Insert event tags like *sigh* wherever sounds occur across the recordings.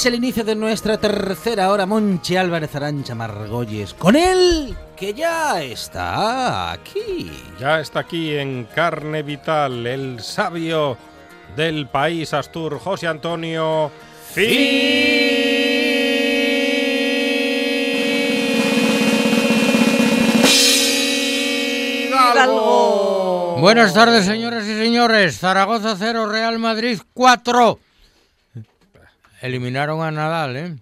Es el inicio de nuestra tercera hora, Monchi Álvarez Arancha Margolles. Con él, que ya está aquí. Ya está aquí en carne vital el sabio del país Astur, José Antonio Fidalgo. Buenas tardes, señoras y señores. Zaragoza 0, Real Madrid 4. Eliminaron a Nadal, ¿eh?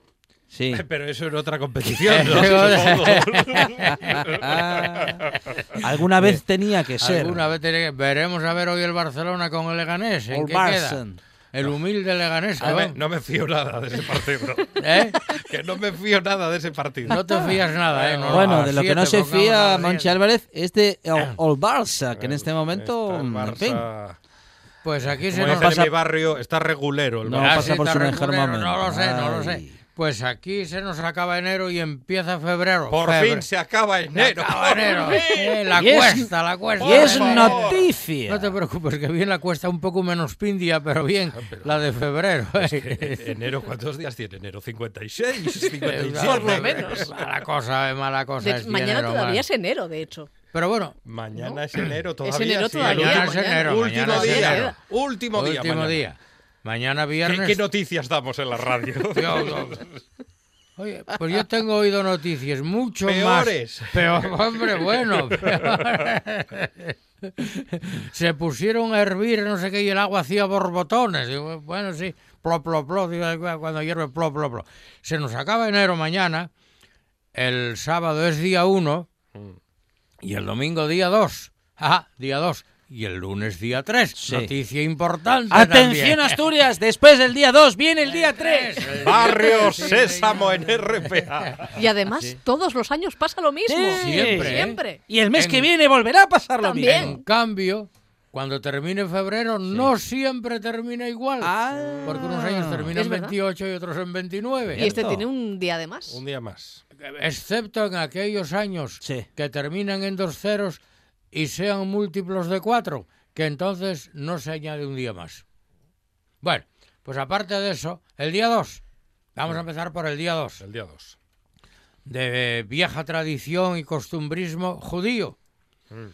Sí. Pero eso en otra *laughs* competición, ¿no? *laughs* Alguna vez tenía que ser. Alguna vez tiene que- Veremos a ver hoy el Barcelona con el Leganés. ¿En qué queda? El humilde Leganés. No que me, no me fío nada de ese partido. *laughs* ¿Eh? que no me fío nada de ese partido. No te fías nada, ¿eh? No, Bueno, de lo que no se fía Monchi. Álvarez es de *clears throat* el Barça, que en este momento, en fin, Barça, Pues aquí se como nos pasa- mi barrio, está regulero el No. Ah, pasa por su mejor regulero, momento. No lo sé, no lo sé. Ay. Pues aquí se nos acaba enero y empieza febrero. Por Febre- fin se acaba Se enero. acaba enero. Eh, la Y es- cuesta, la cuesta. Y es noticia. No te preocupes, que bien la cuesta un poco menos pindia, pero bien la de febrero. *laughs* ¿eh? enero, ¿cuántos días tiene enero? 56, 57. Por lo menos. *laughs* Mala cosa, eh, mala cosa. De- es mañana enero, todavía mal. es enero, de hecho. Pero bueno, Mañana es enero todavía. enero sí, todavía, es enero. Último mañana es día. enero. Último día. Último mañana. día. Mañana ¿Qué, viernes. qué noticias damos en la radio? *laughs* Oye, pues yo tengo oído noticias mucho Peores. más. Peor, hombre, bueno. peores. Se pusieron a hervir, no sé qué, y el agua hacía borbotones. Digo, bueno, sí, plo, plo, plo, cuando hierve, plo, plo, plo. Se nos acaba enero mañana, el sábado es día 1 y el domingo día 2. Ajá, día 2. Y el lunes día 3. Sí. Noticia importante. Atención también. Asturias, después del día 2 viene el día 3. *laughs* Barrio Sí, Sésamo en RPA. Y además, todos los años pasa lo mismo. Sí. Siempre, ¿eh? Siempre. Y el mes En- que viene volverá a pasar lo También. mismo. En cambio, cuando termine febrero, no siempre termina igual. Ah. Porque unos años terminan Es en verdad. 28 y otros en 29. Y este tiene un día de más. Un día más. Excepto en aquellos años Sí. que terminan en dos ceros y sean múltiplos de cuatro, que entonces no se añade un día más. Bueno, pues aparte de eso, el día 2. Vamos a empezar por el día 2. El día 2. de vieja tradición y costumbrismo judío. Mm.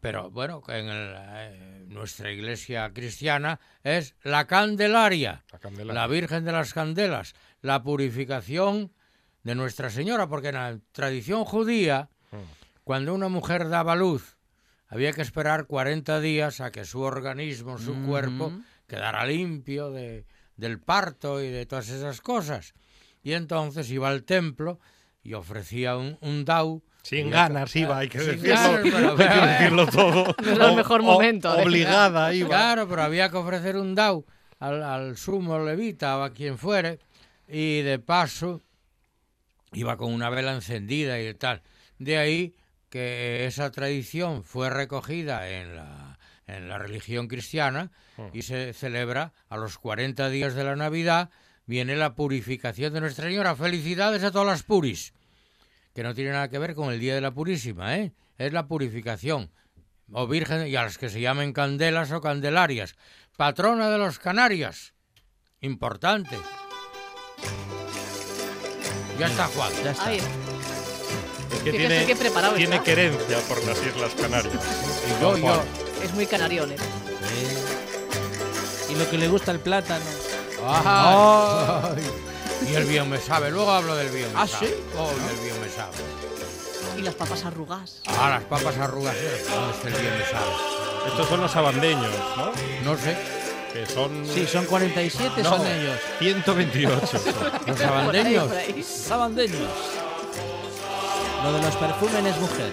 Pero bueno, que en el, eh, nuestra iglesia cristiana es la Candelaria, La candela. la Virgen de las Candelas, la purificación de Nuestra Señora, porque en la tradición judía, Mm. cuando una mujer daba luz, había que esperar 40 días a que su organismo, su cuerpo, quedara limpio de, del parto y de todas esas cosas. Y entonces iba al templo y ofrecía un, un dau. Sin ganas iba, hay que decirlo. ganas, pero- *laughs* hay que decirlo todo. *laughs* No era el O- mejor o- momento de- Obligada *laughs* iba. Claro, pero había que ofrecer un dau al, al sumo levita o a quien fuere y de paso iba con una vela encendida y tal. De ahí que esa tradición fue recogida en la, en la religión cristiana y se celebra a los 40 días de la Navidad, viene la purificación de Nuestra Señora. Felicidades a todas las puris, que no tiene nada que ver con el Día de la Purísima, ¿eh? Es la purificación o virgen y a las que se llamen candelas o candelarias. Patrona de los Canarias. Importante. Ya está Juan. Ya está. Ay, Es que Fíjese tiene, qué preparado tiene está. querencia por las Islas Canarias. *laughs* Y yo, yo. es muy canarión. ¿eh? Y lo que le gusta el plátano. Ay, ay. Y el bien me sabe. Luego hablo del bien me ¿Ah, sabe. sí? Oh, y el bien me sabe. Y las papas arrugas. Ah, las papas arrugas. ¿eh? ¿Dónde está el bien me sabe? Estos son los abandeños, ¿no? No sé. Que son Sí, son 47, No. son ellos. 128. son. *laughs* Los Por ahí, abandeños. por ahí. Sabandeños. Lo de los perfúmenes mujer.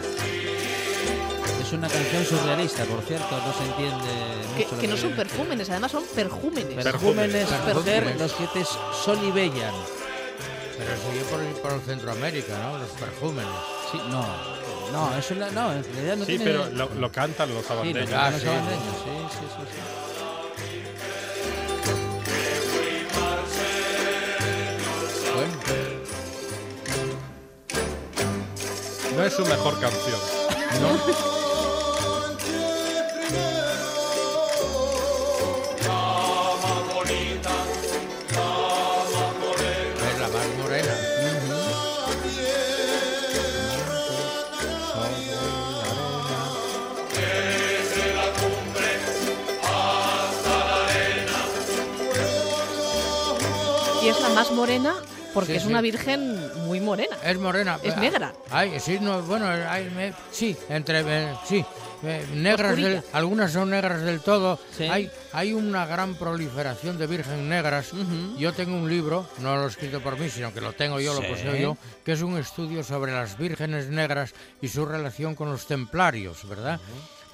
Es una canción surrealista, por cierto, no se entiende Que, mucho que no son dice. perfúmenes, además son perjúmenes. Perfúmenes, Perfúmenes. mujer, los que es sol y bellan. Pero eso yo por, el- por el Centroamérica, ¿no? Los perjúmenes. Sí, no, no, es una, no, en realidad no Sí, tiene... pero lo, lo cantan los Sí, lo abandeños. que Ah, los sí. sabandeños, sí, sí, sí, sí. Es su mejor canción. es la más morena. Porque Sí, es sí. una virgen muy morena. Es morena. Es negra. Ay, sí, no, bueno, ay, me- sí, entre, eh, sí, eh, negras, del- algunas son negras del todo. Sí. Hay, hay una gran proliferación de virgen negras. Yo tengo un libro, no lo he escrito por mí, sino que lo tengo yo, Sí. lo poseo yo, que es un estudio sobre las vírgenes negras y su relación con los templarios, ¿verdad?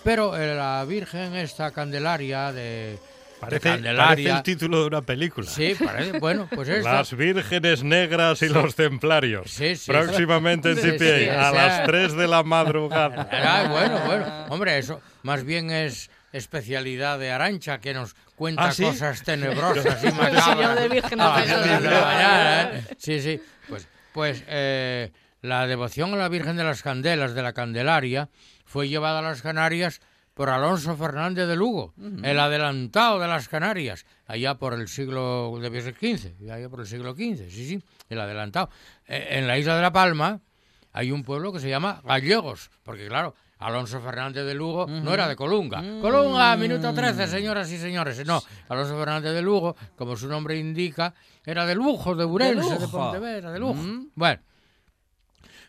Pero eh, la virgen esta candelaria de, Parece, el título de una película. Sí, parece, bueno, pues *laughs* esta. Las vírgenes negras y los templarios. Sí, sí. Próximamente en CPA, sí, a las 3 de la madrugada. *laughs* Ah, bueno, bueno. Hombre, eso más bien es especialidad de Arancha, que nos cuenta ¿Ah, sí? cosas tenebrosas *laughs* y señor macabras. de Virgen a las Negras. seis de la mañana, ¿eh? Sí, sí. Pues, pues eh, la devoción a la Virgen de las Candelas de la Candelaria fue llevada a las Canarias por Alonso Fernández de Lugo, el adelantado de las Canarias, allá por el siglo ser XV, allá por el siglo XV, sí, sí, el adelantado. Eh, en la isla de La Palma hay un pueblo que se llama Gallegos, porque claro, Alonso Fernández de Lugo no era de Colunga. Colunga, minuto 13, señoras y señores. No, Alonso Fernández de Lugo, como su nombre indica, era de Lujo, de Urense, de, Lujo. Pontevedra, de Lujo. Bueno,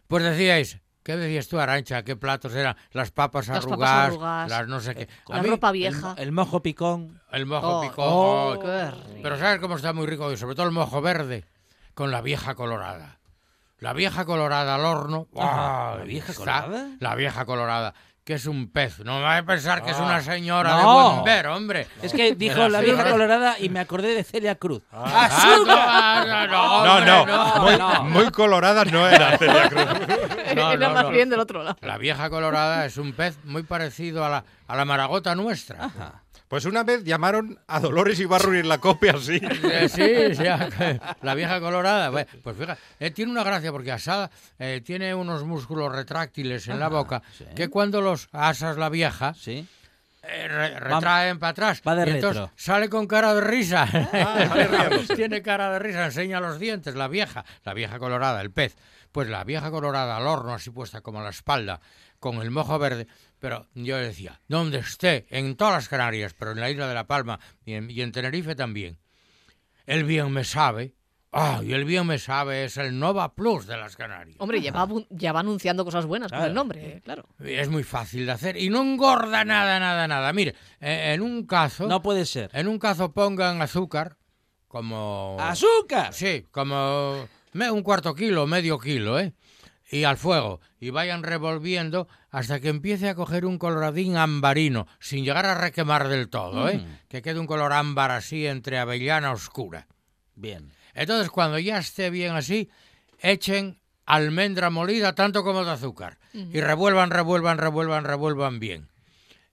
pues decíais, ¿qué decías tú, Arancha? ¿Qué platos eran? Las papas Las papas arrugadas, arrugadas. las no sé qué. A La mí, ropa vieja. el mojo picón. el mojo Oh, picón. oh, oh, qué rico. pero ¿sabes cómo está muy rico? Y sobre todo el mojo verde, con la vieja colorada. La vieja colorada al horno. Ajá, ¡ay! ¿la vieja está, colorada? La vieja colorada, que es un pez. No me va a pensar que es una señora No. de buen ver, hombre. Es que dijo la vieja ¿no? colorada y me acordé de Celia Cruz. Ah, no, *laughs* no, No, hombre, no, muy, no. muy colorada no era Celia Cruz. *laughs* No, Era no, más no. bien del otro lado. La vieja colorada es un pez muy parecido a la, a la maragota nuestra. Pues una vez llamaron a Dolores Ibarruri en la copia así. Eh, sí, sí, *laughs* la vieja colorada. Pues fíjate, eh, tiene una gracia porque asada eh, tiene unos músculos retráctiles en la boca sí. que cuando los asas la vieja Sí. eh, re- retraen para atrás. va de y entonces retro. sale con cara de risa. riéndose. *laughs* tiene cara de risa, enseña los dientes, la vieja, la vieja colorada, el pez. Pues la vieja colorada al horno, así puesta como a la espalda, con el mojo verde. Pero yo decía, donde esté, en todas las Canarias, pero en la isla de La Palma y en, y en Tenerife también, el bien me sabe. Ah, y el bien me sabe es el Nova Plus de las Canarias. Hombre, ya va, abu- ya va anunciando cosas buenas con el nombre, eh, claro. Es muy fácil de hacer y no engorda nada, nada, nada. Mire, eh, en un cazo, No puede ser. en un cazo pongan azúcar, como ¡Azúcar! Sí, como un cuarto kilo, medio kilo, ¿eh? Y al fuego, y vayan revolviendo hasta que empiece a coger un coloradín ambarino, sin llegar a requemar del todo, ¿eh? Que quede un color ámbar así entre avellana oscura. Bien. Entonces, cuando ya esté bien así, echen almendra molida tanto como de azúcar. Y revuelvan, revuelvan, revuelvan, revuelvan bien.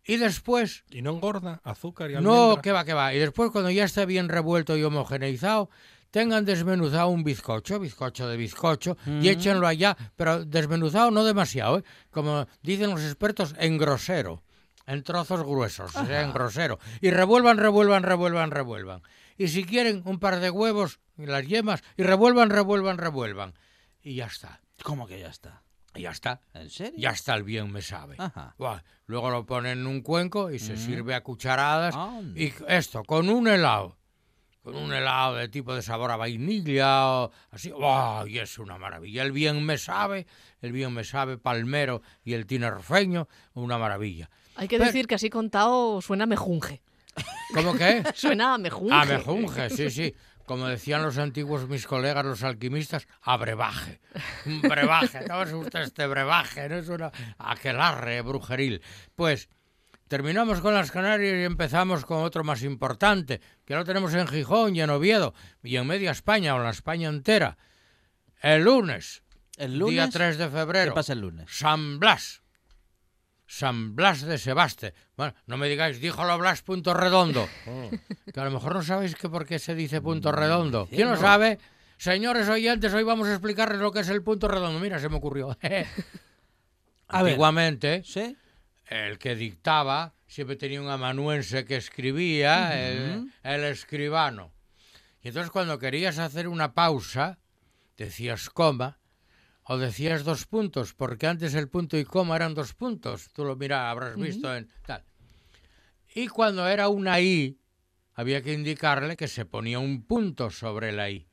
Y después ¿Y no engorda azúcar y no, almendra? que va, que va. Y después, cuando ya esté bien revuelto y homogeneizado, tengan desmenuzado un bizcocho, bizcocho de bizcocho, y échenlo allá, pero desmenuzado no demasiado, ¿eh? como dicen los expertos, en grosero, en trozos gruesos, o sea, en grosero. Y revuelvan, revuelvan, revuelvan, revuelvan. Y si quieren, un par de huevos, y las yemas, y revuelvan, revuelvan, revuelvan. Y ya está, ¿Cómo que ya está? ya está. ¿En serio? Ya está el bien me sabe. Ajá. Buah, Luego lo ponen en un cuenco y se sirve a cucharadas. Y esto, con un helado. Con un helado de tipo de sabor a vainilla o así. Y es una maravilla. El bien me sabe, el bien me sabe palmero y el tinerfeño, una maravilla. Hay que Pero- decir que así contado suena mejunje. ¿Cómo que? *laughs* Suena a mejunje. A mejunje, sí, sí. Como decían los antiguos mis colegas, los alquimistas, a brebaje. Un brebaje. ¿No es usted este brebaje? No es una aquelarre brujeril. Pues terminamos con las Canarias y empezamos con otro más importante, que lo tenemos en Gijón y en Oviedo y en media España o en la España entera. El lunes, El lunes. día 3 de ¿Qué febrero, pasa el lunes? San Blas. San Blas de Sebaste. Bueno, no me digáis, díjolo Blas punto redondo. *laughs* Que a lo mejor no sabéis que por qué se dice punto redondo. ¿Quién lo sabe? Señores oyentes, hoy vamos a explicarles lo que es el punto redondo. Mira, se me ocurrió. *laughs* Antiguamente, ¿Sí? El que dictaba siempre tenía un amanuense que escribía, el, el escribano. Y entonces cuando querías hacer una pausa, decías coma o decías dos puntos, porque antes el punto y coma eran dos puntos. Tú lo mira, habrás visto en tal. Y cuando era una i, había que indicarle que se ponía un punto sobre la i.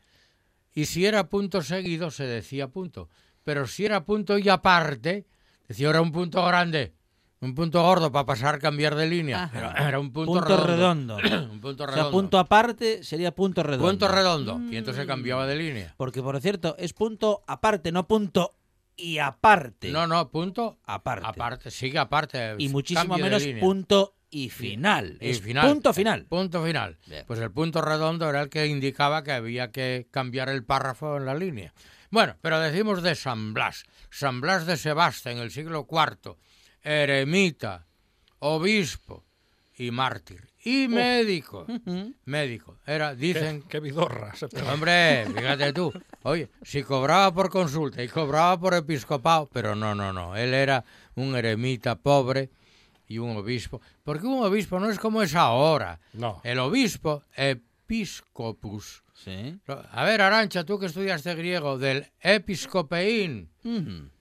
Y si era punto seguido, se decía punto. Pero si era punto y aparte, decía era un punto grande, un punto gordo para pasar, cambiar de línea. Ajá. Era, era un punto, Punto redondo. *clears throat* un punto O redondo. sea, punto aparte sería punto redondo. Punto redondo. Y entonces cambiaba de línea. Porque, por cierto, es punto aparte, no punto y aparte. No, no, punto Aparte. aparte. Sigue aparte. Y muchísimo menos punto y final. Y es final. punto final. Punto final. Bien. Pues el punto redondo era el que indicaba que había que cambiar el párrafo en la línea. Bueno, pero decimos de San Blas. San Blas de Sebaste en el siglo IV. Eremita, obispo y mártir. Y médico. *laughs* Médico. Era, ¿Qué, dicen, qué vidorra se pegó. Hombre, fíjate tú. Oye, si cobraba por consulta y cobraba por episcopado, pero no, no, no. Él era un eremita pobre y un obispo. Porque un obispo no es como es ahora. No. El obispo, episcopus. Sí. A ver, Arancha, tú que estudiaste griego, del episcopeín.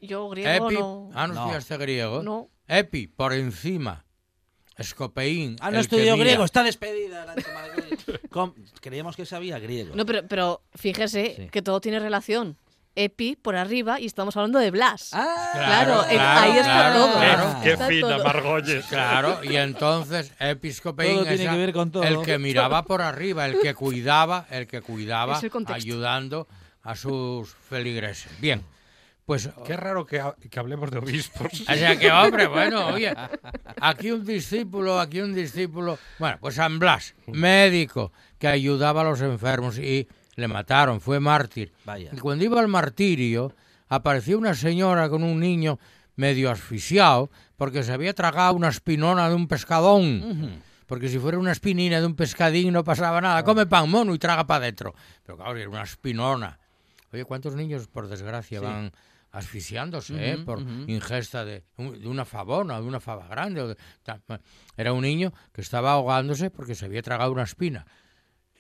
Yo griego Epi, no. Ah, no, No. estudiaste griego. No. Epi, por encima. Escopeín. Ah, no estudió griego, está despedida. Arancha *laughs* Creíamos que sabía griego. No, pero, pero fíjese Sí. que todo tiene relación. Epi por arriba y estamos hablando de Blas. Ah, Claro, eh, claro, ahí está claro, todo. claro. Qué Está fina. Margolles. *laughs* Claro, y entonces episcopeín es que ver con todo. el que miraba por arriba, el que cuidaba, el que cuidaba, ayudando a sus feligreses. Bien, pues Qué raro que, ha- que hablemos de obispos. o sea que hombre, bueno, oye, aquí un discípulo, aquí un discípulo, bueno, pues San Blas, médico que ayudaba a los enfermos y le mataron, fue mártir. Vaya. Y cuando iba al martirio, apareció una señora con un niño medio asfixiado porque se había tragado una espinona de un pescadón. Porque si fuera una espinina de un pescadín no pasaba nada. Come pan mono y traga para adentro. Pero claro, era una espinona. Oye, ¿cuántos niños, por desgracia, van asfixiándose eh, por ingesta de, de una fabona o de una fava grande? o de- Era un niño que estaba ahogándose porque se había tragado una espina.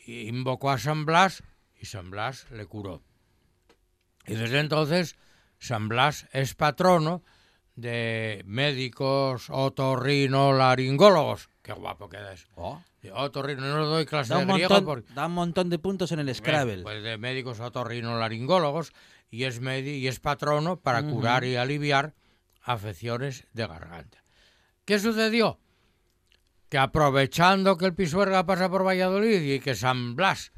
Y invocó a San Blas y San Blas le curó. Y desde entonces San Blas es patrono de médicos otorrinolaringólogos. Qué guapo queda eso. Oh, De Otorrino, no le doy clase da, de griego montón, porque... da un montón de puntos en el Scrabble. Pues de médicos otorrinolaringólogos y es, medi- y es patrono para curar y aliviar afecciones de garganta. ¿Qué sucedió? Que aprovechando que el Pisuerga pasa por Valladolid y que San Blas,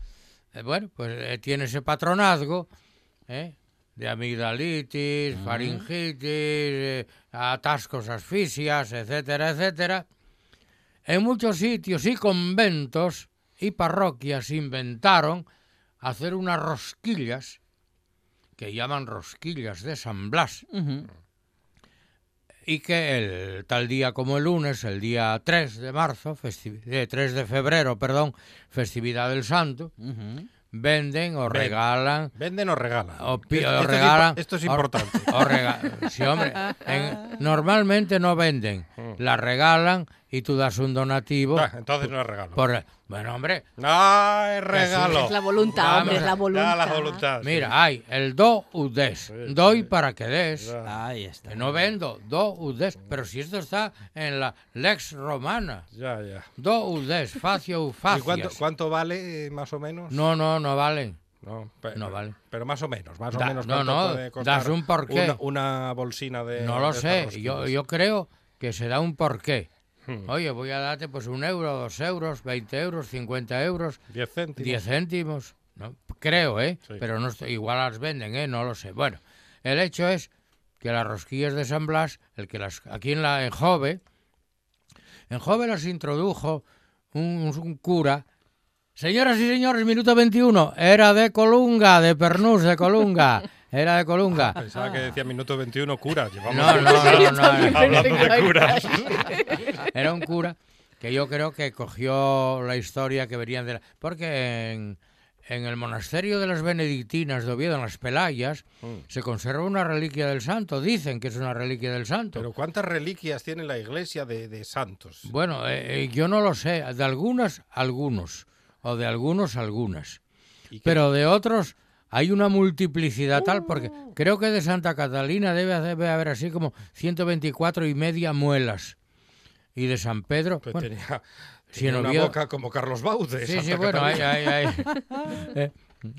eh, bueno, pues eh, tiene ese patronazgo, ¿eh? de amigdalitis, faringitis, atascos, asfixias, etcétera, etcétera. En muchos sitios y conventos y parroquias inventaron hacer unas rosquillas que llaman rosquillas de San Blas. Y que el tal día como el lunes, el día 3 de marzo, eh, 3 de febrero, perdón, festividad del Santo, venden o Ven. regalan ¿Venden o regalan? o, Esto- o es impo- regalan Esto es o- importante. o rega- sí, hombre, en- *laughs* normalmente no venden, Mm. la regalan y tú das un donativo Ah, entonces no es regalo. por bueno, hombre, ¡Ah, es regalo! Es la voluntad, Vamos hombre, es a- la voluntad. la voluntad. sí. mira, hay el do u des, Sí, doy sí. para que des. Ya, Ahí está. Que no vendo, do u des, pero si esto está en la lex romana. ya. ya. Do u des, facio u ¿Y facias. cuánto, cuánto vale, eh, más o menos? No, no, no valen. No, pe- No vale. Pero más o menos, más o Da- menos. no, ¿cuánto no, puede costar das un porqué. Una, una bolsina de. No lo de sé, yo, yo creo que se da un porqué. Hmm. Oye, voy a darte pues un euro, dos euros, 20 euros, 50 euros, Diez céntimos. 10 céntimos. ¿no? Creo, ¿eh? Sí. Pero no estoy, igual las venden, ¿eh? No lo sé. Bueno, el hecho es que las rosquillas de San Blas, el que las aquí en la en Jove, en Jove las introdujo un, un cura. Señoras y señores, minuto 21. Era de Colunga, de Pernús, de Colunga. Era de Colunga. Pensaba que decía minuto 21 curas. Llevamos No, no, no, no. *laughs* hablando de curas. *laughs* Era un cura que yo creo que cogió la historia que verían de la... Porque en, en el monasterio de las benedictinas de Oviedo, en las Pelayas, Mm. se conserva una reliquia del santo. Dicen que es una reliquia del santo. Pero ¿cuántas reliquias tiene la iglesia de, de santos? Bueno, eh, eh, yo no lo sé. De algunas, algunos. O de algunos, algunas. ¿Y qué- Pero de otros hay una multiplicidad tal, porque creo que de Santa Catalina debe, debe haber así como 124 y media muelas. Y de San Pedro, Pues bueno, tenía, si tenía en una Oviedo- boca como Carlos Baude. sí, Santa sí, bueno, hay, Catalina. hay, hay. Eh,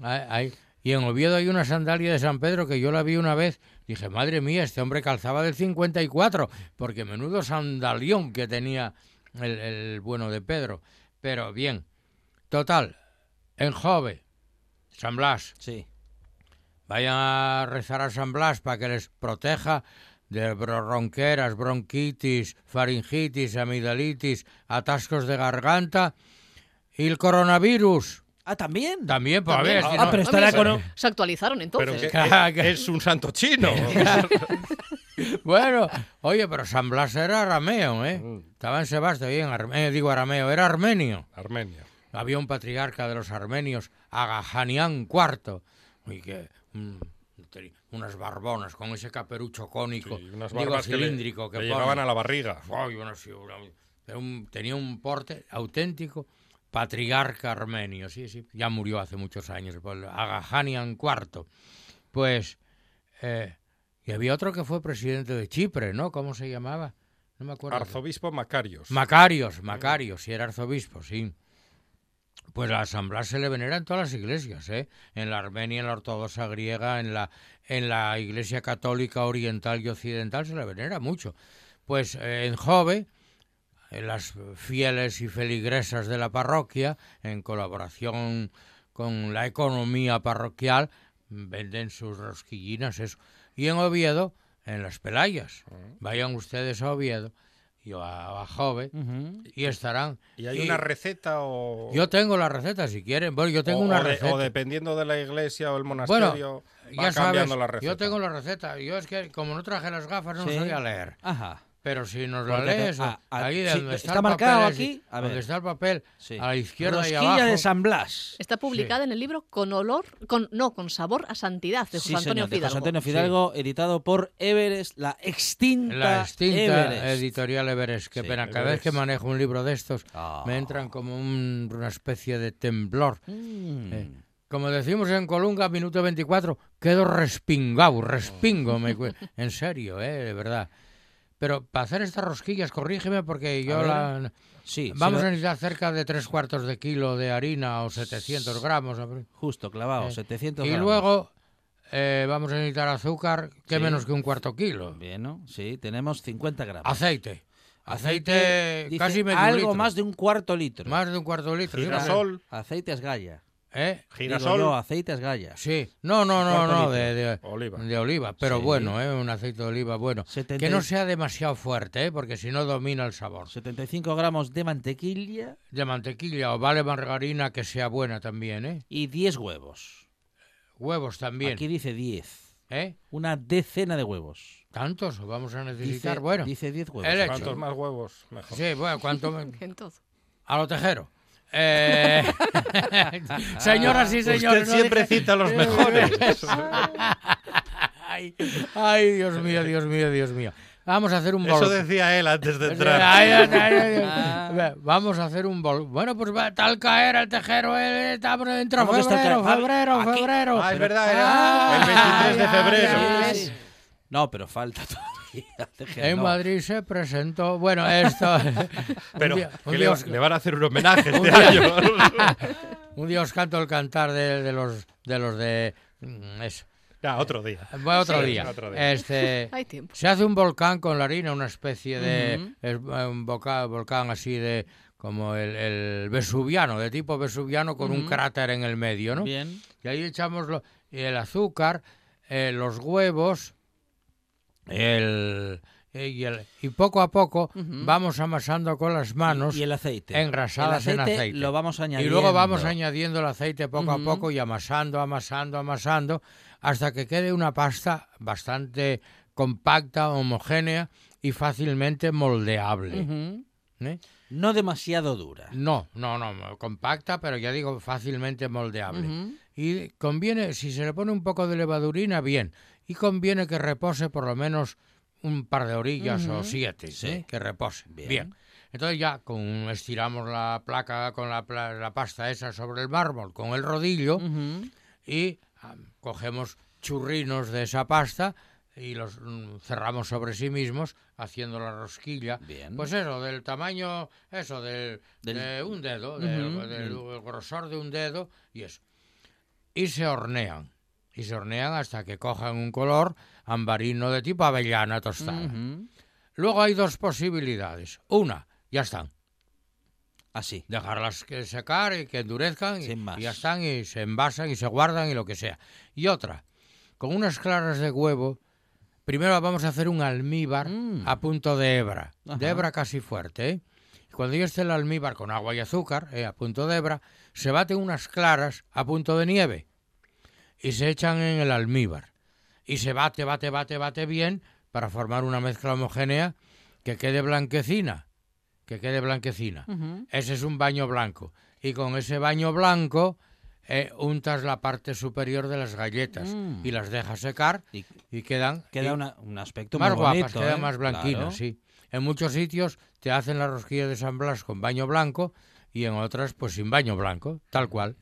hay- hay. Y en Oviedo hay una sandalia de San Pedro que yo la vi una vez. Dije, madre mía, este hombre calzaba del 54, porque menudo sandalión que tenía el, el bueno de Pedro. Pero bien, total, en Jove, San Blas, Sí. vayan a rezar a San Blas para que les proteja de bronqueras, bronquitis, faringitis, amigdalitis, atascos de garganta y el coronavirus. Ah, también. También, pues a ver, si Ah, no- pero estará con. Se actualizaron entonces. que *laughs* es un santo chino. *laughs* Bueno, oye, pero San Blas era arameo, ¿eh? Mm. Estaba en arme- eh, digo arameo, era armenio. Armenia. Había un patriarca de los armenios, Agajanián IV, y que mm, unas barbonas con ese caperucho cónico, Sí, unas digo barbas que le- cilíndrico que, le pone. llegaban a la barriga. Sí, una- un- tenía un porte auténtico patriarca armenio, sí, sí. Ya murió hace muchos años, Agajanian IV. Pues, eh, y había otro que fue presidente de Chipre, ¿no? ¿Cómo se llamaba? No me acuerdo. Arzobispo Macarios. Macarios, Macarios, si era arzobispo, sí. Pues la asamblea se le venera en todas las iglesias, ¿eh? En la armenia, en la ortodoxa griega, en la, en la iglesia católica oriental y occidental se le venera mucho. Pues eh, en Jove, en las fieles y feligresas de la parroquia, en colaboración con la economía parroquial, venden sus rosquillinas, eso. Y en Oviedo, en las Pelayas. Vayan ustedes a Oviedo y a, a Jove Ujú. y estarán. ¿Y hay una receta o...? Yo tengo la receta, si quieren. Bueno, yo tengo o- una o de- receta. o dependiendo de la iglesia o el monasterio, va ya sabes, cambiando la receta. yo tengo la receta. Yo es que como no traje las gafas no Sí. sabía leer. Ajá. Pero si nos la te- lees, ah, ah, ahí de sí, donde está, está el marcado papel, aquí, a donde está el papel, Sí. a la izquierda y abajo. de San Blas. Está publicada en el libro Con olor, con no, con sabor a santidad de José Sí, Antonio señor, de José Fidalgo. Antonio Fidalgo, editado por Everest, la extinta, La extinta Everest. editorial Everest. Qué Sí, pena, cada vez que manejo un libro de estos, Ah. me entran como un- una especie de temblor. Mm. Eh, Como decimos en Colunga, minuto 24, quedo respingado, respingo. Me, *laughs* en serio, eh, de verdad. Pero para hacer estas rosquillas, corrígeme porque yo la... Sí, Vamos a necesitar cerca de tres cuartos de kilo de harina o 700 gramos. Justo, clavado, Eh, 700 Y gramos. luego eh, vamos a necesitar azúcar, que Sí. menos que un cuarto kilo. Bien, ¿no? Sí, tenemos 50 gramos. Aceite. Aceite dice casi medio algo litro. más de un cuarto litro. Más de un cuarto de litro. Girasol. Aceite es galla. ¿Eh? Digo Girasol. yo, aceites gallas. Sí. No, no, no, ¿Cuánto no, de, de, Oliva. de oliva, pero Sí. bueno, ¿eh? Un aceite de oliva bueno. 70 Que no sea demasiado fuerte, ¿eh? Porque si no domina el sabor. 75 gramos de mantequilla De mantequilla o vale margarina que sea buena también, ¿eh? y 10 huevos. Huevos también, Aquí dice 10. ¿eh? Una decena de huevos. ¿Tantos vamos a necesitar? Dice, bueno, dice 10 huevos. Cuantos más huevos, mejor. sí, bueno, ¿cuánto? *laughs* me- En todo. A. Eh, *laughs* señoras y señores. Usted no siempre cita los mejores. *laughs* ay, ay, Dios mío, Dios mío, Dios mío. Vamos a hacer un Eso decía él antes de entrar. ay, ay, ay, ay. Vamos a hacer un bol. Bueno, pues va tal caer el tejero. eh, dentro ¿Cómo que está febrero, ca- febrero, aquí- febrero. Ah, es verdad, Ah, era el 23 de febrero. No, pero falta todavía. En no. Madrid se presentó. Bueno, esto. *laughs* Pero día, le, os, le van a hacer un homenaje *laughs* este año. *laughs* un día os canto el cantar de, de los de los de. mm, Eso. ya, otro día. Bueno, otro Sí, día. otro día. Este. Hay tiempo. Se hace un volcán con la harina, una especie de. Es, eh, un volcán, volcán así de. Como el, el vesuviano, de tipo vesuviano con un cráter en el medio, ¿no? Bien. Y ahí echamos lo- el azúcar, eh, los huevos, el, y, el- y poco a poco vamos amasando con las manos Y el aceite. engrasadas el en aceite lo vamos y añadiendo. luego vamos añadiendo el aceite poco a poco y amasando, amasando, amasando, hasta que quede una pasta bastante compacta, homogénea y fácilmente moldeable. ¿eh? No demasiado dura. No, no, no, compacta, pero ya digo, fácilmente moldeable. Y conviene, si se le pone un poco de levadurina, bien. Y conviene que repose por lo menos un par de orillas o siete, Sí. ¿eh? que repose. Bien. Bien. Entonces ya con, estiramos la placa con la, la pasta esa sobre el mármol con el rodillo y cogemos churrinos de esa pasta y los mm, cerramos sobre sí mismos haciendo la rosquilla. Bien. Pues eso, del tamaño, eso, del, Del- de un dedo, del, del grosor de un dedo y eso. Y se hornean. Y se hornean hasta que cojan un color ambarino de tipo avellana tostada. Luego hay dos posibilidades. Una, ya están. Así. Dejarlas que secar y que endurezcan y, ya están y se envasan y se guardan y lo que sea. Y otra, con unas claras de huevo, primero vamos a hacer un almíbar Mm. a punto de hebra, Ajá. de hebra casi fuerte. ¿eh? Cuando ya esté el almíbar con agua y azúcar, ¿eh? a punto de hebra, se baten unas claras a punto de nieve y se echan en el almíbar. Y se bate, bate, bate, bate bien para formar una mezcla homogénea que quede blanquecina, que quede blanquecina. Ese es un baño blanco. Y con ese baño blanco eh, untas la parte superior de las galletas Mm. y las dejas secar Y y quedan queda y una- un aspecto más muy guapas, bonito, quedan ¿eh? más blanquinas, Claro. sí. En muchos sitios te hacen la rosquilla de San Blas con baño blanco y en otras pues sin baño blanco, tal cual.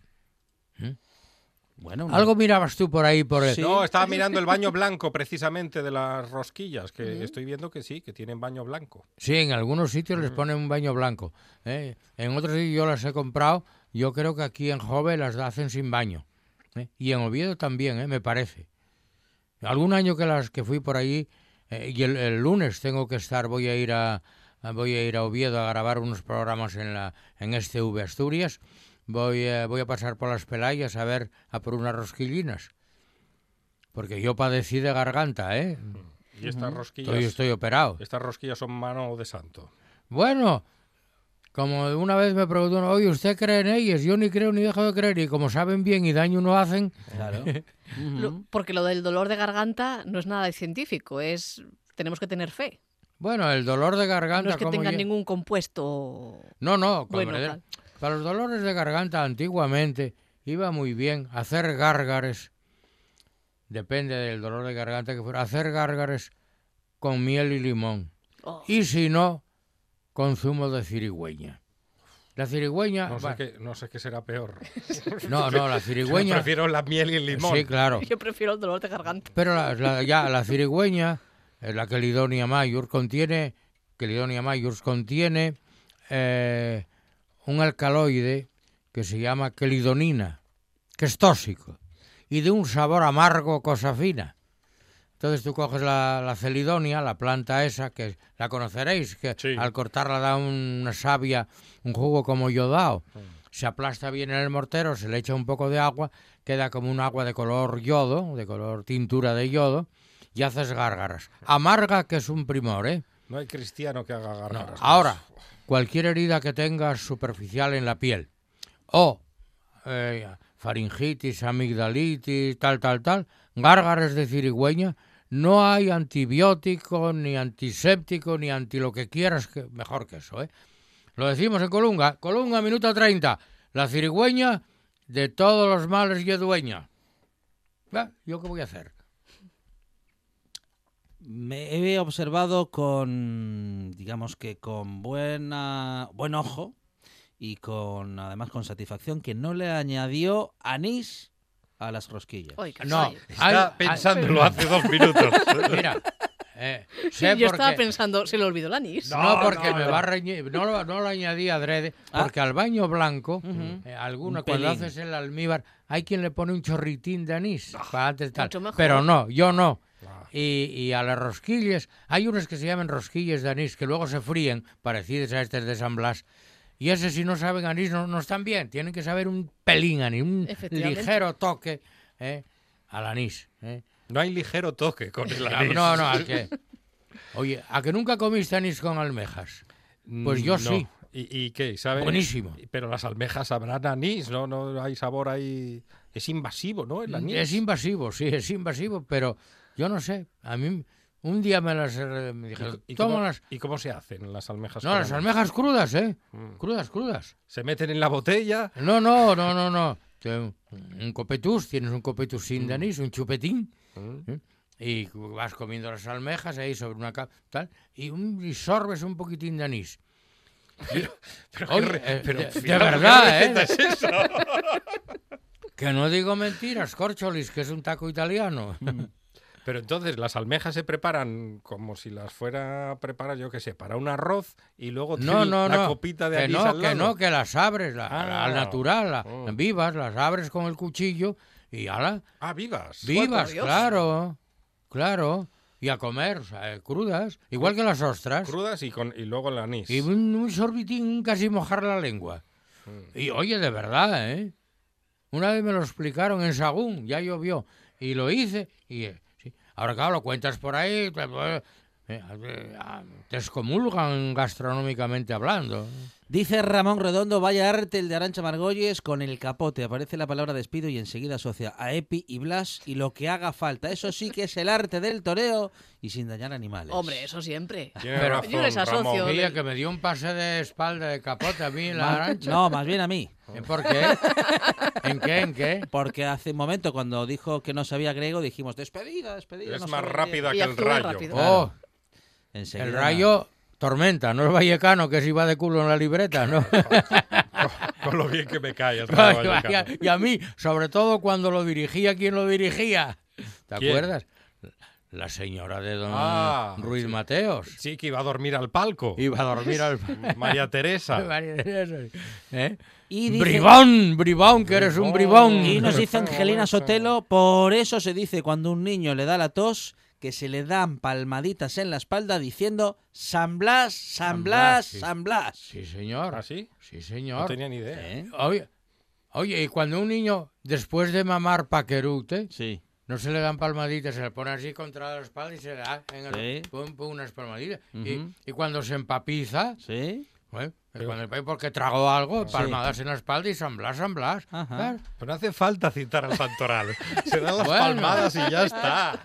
Bueno, Algo mirabas tú por ahí por el... Sí. No, estaba *laughs* mirando el baño blanco precisamente de las rosquillas, que estoy viendo que sí, que tienen baño blanco. Sí, en algunos sitios les ponen un baño blanco. ¿eh? En otros sitios yo las he comprado. Yo creo que aquí en Jove las hacen sin baño. ¿eh? Y en Oviedo también, ¿eh? me parece. Algún año que las que fui por allí eh, y el, el lunes tengo que estar, voy a ir a, a- voy a ir a Oviedo a grabar unos programas en la en este V Asturias. Voy a, voy a pasar por las Pelayas a ver a por unas rosquillinas. Porque yo padecí de garganta, ¿eh? Y estas rosquillas, Estoy, estoy operado. estas rosquillas son mano de santo. Bueno, como una vez me preguntó, uno, oye, ¿usted cree en ellas? Yo ni creo ni dejo de creer. Y como saben bien y daño no hacen, Claro. *laughs* Porque lo del dolor de garganta no es nada científico, es tenemos que tener fe. bueno, el dolor de garganta... No es que tengan ningún compuesto No, no, bueno. Para los dolores de garganta antiguamente iba muy bien hacer gárgares, depende del dolor de garganta que fuera, hacer gárgares con miel y limón. Oh, Y si no, con zumo de cirigüeña. La cirigüeña... No sé, va- qué, no sé qué será peor. *laughs* no, no, la *laughs* Yo cirigüeña... prefiero la miel y el limón. Sí, claro. Yo prefiero el dolor de garganta. Pero la, la- ya la cirigüeña, eh, la Celidonia major, contiene, Celidonia major contiene eh, un alcaloide que se llama quelidonina, que es tóxico y de un sabor amargo, cosa fina. Entonces tú coges la, la celidonia, la planta esa, que la conoceréis, que Sí. al cortarla da una savia, un jugo como yodao. se aplasta bien en el mortero, se le echa un poco de agua, queda como un agua de color yodo, de color tintura de yodo, y haces gárgaras. Amarga que es un primor, ¿eh? No hay cristiano que haga No, garras. Ahora, cualquier herida que tengas superficial en la piel, o eh, faringitis, amigdalitis, tal, tal, tal, gárgaras de cirigüeña, no hay antibiótico, ni antiséptico, ni anti lo que quieras, que, mejor que eso, ¿eh? Lo decimos en Colunga, Colunga, minuto 30, la cirigüeña de todos los males y dueña. ¿Yo qué voy a hacer? Me he observado con, digamos que con buena, buen ojo y con además con satisfacción que no le añadió anís a las rosquillas. No. Está hay- hay- pensándolo *laughs* hace dos minutos. *laughs* Mira, eh, *laughs* Yo estaba qué- pensando, se le olvidó el anís. No, No, porque no, me no. va a reñir. No, lo- no lo añadí adrede. Ah. Porque al baño blanco, eh, alguno, Un cuando haces el almíbar, hay quien le pone un chorritín de anís. para antes tal. Mucho mejor. Pero no, yo no. Y, y a las rosquillas, hay unos que se llaman rosquillas de anís que luego se fríen, parecidos a estos de San Blas. Y ese, si no saben anís, no, no están bien. Tienen que saber un pelín anís, un ligero toque eh, al anís. eh. No hay ligero toque con el anís. No, no, al que. Oye, ¿a que nunca comiste anís con almejas? Pues yo Mm, no. sí. ¿Y, y qué? ¿Sabe? Buenísimo. Pero las almejas sabrán anís, ¿no? No hay sabor ahí. Es invasivo, ¿no? El anís. Es invasivo, sí, es invasivo, pero yo no sé. A mí un día me las eh, me ¿Y, dijeron, y cómo, tómalas. ¿Y cómo se hacen las almejas? No, las almejas crudas, ¿eh? Mm. Crudas, crudas. Se meten en la botella. No, no, no, no, no. Un copetus, tienes un copetus sin anís, un chupetín, Mm. ¿eh? y vas comiendo las almejas ahí sobre una capa, tal, y, un, y sorbes un poquitín de anís. *laughs* Pero, Oye, re- eh, pero, de- de fijaos, ¿qué verdad, ¿eh? es esa? *laughs* Que no digo mentiras, corcholis, que es un taco italiano. Pero entonces las almejas se preparan como si las fuera a preparar, yo qué sé, para un arroz y luego No, no, la no. copita de que anís no, al que lado. no, que las abres la- Ah. al natural, la- Oh. vivas, las abres con el cuchillo y ala, Ah, vivas. vivas, Dios. claro, claro, y a comer, eh, crudas, igual que las ostras, Crudas y, con, y luego el anís. y un, un sorbitín casi mojar la lengua. Mm. Y oye, de verdad, ¿eh? Una vez me lo explicaron en Sagún, ya llovió, y lo hice, y eh. Ahora claro, lo cuentas por ahí, te, eh, eh, te excomulgan gastronómicamente hablando. Dice Ramón Redondo, vaya arte el de Arancha Margolles con el capote. Aparece la palabra despido y enseguida asocia a Epi y Blas y lo que haga falta. Eso sí que es el arte del toreo y sin dañar animales. Hombre, eso siempre. Tiene Pero- razón, Yo les asocio. Ramón. del- Oye, que me dio un pase de espalda de capote a mí en la arancha. No, más bien a mí. ¿Eh, ¿Por qué? ¿En qué? ¿En qué? Porque hace un momento cuando dijo que no sabía griego dijimos despedida, despedida. Es no más rápida que el rayo. rápido. Oh, Enseguida- el rayo tormenta, no el vallecano que se iba de culo en la libreta, ¿no? *laughs* Con lo bien que me cae el *laughs* Rayo y, a, Vallecano. y a mí, sobre todo cuando lo dirigía, ¿quién lo dirigía? ¿Te ¿Quién? acuerdas? La señora de don Ah, Ruiz sí. Mateos. Sí, que iba a dormir al palco. Iba a dormir al... *laughs* María Teresa. *laughs* ¿Eh? Y dice- Bribón, bribón, que eres un bribón. Y nos dice Angelina Sotelo, por eso se dice cuando un niño le da la tos que se le dan palmaditas en la espalda diciendo San Blas, San San Blas, Blas, sí. San Blas. Sí, señor. ¿Ah, sí? Sí, No señor. tenía ni idea. ¿Eh? Oye, oye, y cuando un niño, después de mamar paquerute, Sí. No se le dan palmaditas, se le pone así contra la espalda y se le da en el- Sí. pum, pum, unas palmaditas. Y, y cuando se empapiza, ¿Sí? ¿eh? cuando el porque tragó algo, Sí. palmadas en la espalda y San Blas, San Blas. Ajá. Pero no hace falta citar al santoral. *laughs* Se dan las Bueno. palmadas y ya está.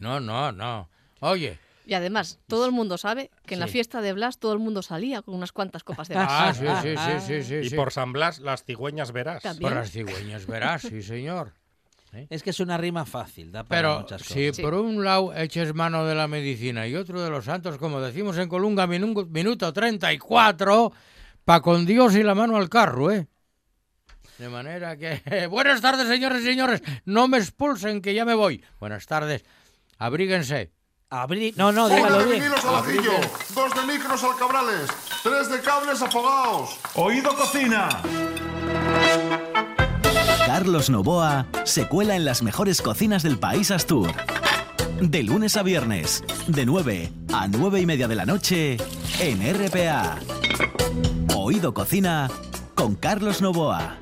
No, no, no. Oye, Y además, todo el mundo sabe que en la fiesta de Blas todo el mundo salía con unas cuantas copas de ah, Blas. sí, sí, sí, sí, sí. Y sí. por San Blas, las cigüeñas verás. También. Por las cigüeñas, verás, sí, señor. Es que es una rima fácil, da para Pero muchas cosas. si Sí. por un lado eches mano de la medicina y otro de los santos, como decimos en Colunga, minu- minuto 34, pa' con Dios y la mano al carro, ¿eh? De manera que... *laughs* Buenas tardes, señores y señores. No me expulsen, que ya me voy. Buenas tardes. Abríguense. Abrí- No, no, dígalo de bien. vinilos al ajillo, dos de micros al cabrales, tres de cables afogados. Oído Cocina. Carlos Novoa se cuela en las mejores cocinas del país Astur. De lunes a viernes, de 9 a 9 y media de la noche, en RPA. Oído Cocina con Carlos Novoa.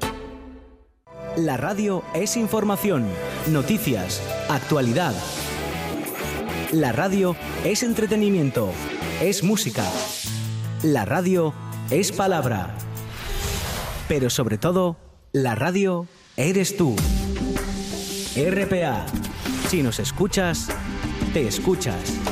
La radio es información, noticias, actualidad. La radio es entretenimiento, es música. La radio es palabra. Pero sobre todo, la radio eres tú. RPA. Si nos escuchas, te escuchas.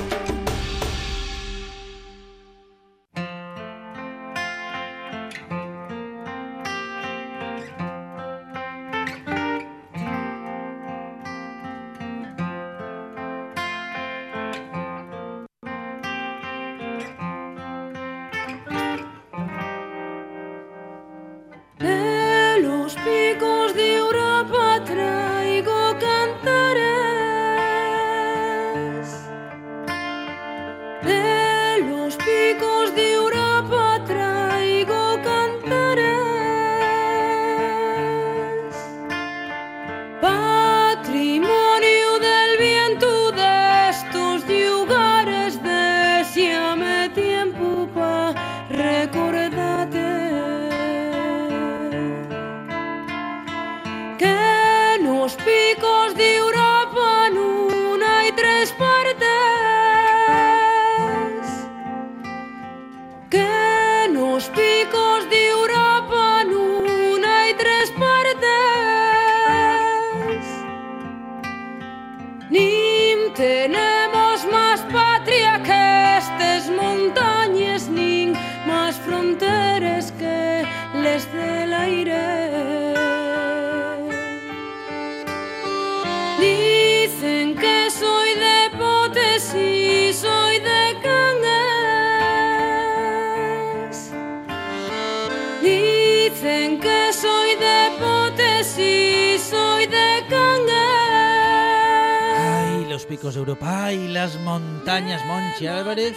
Picos de Europa, ay, las montañas, Monchi Álvarez,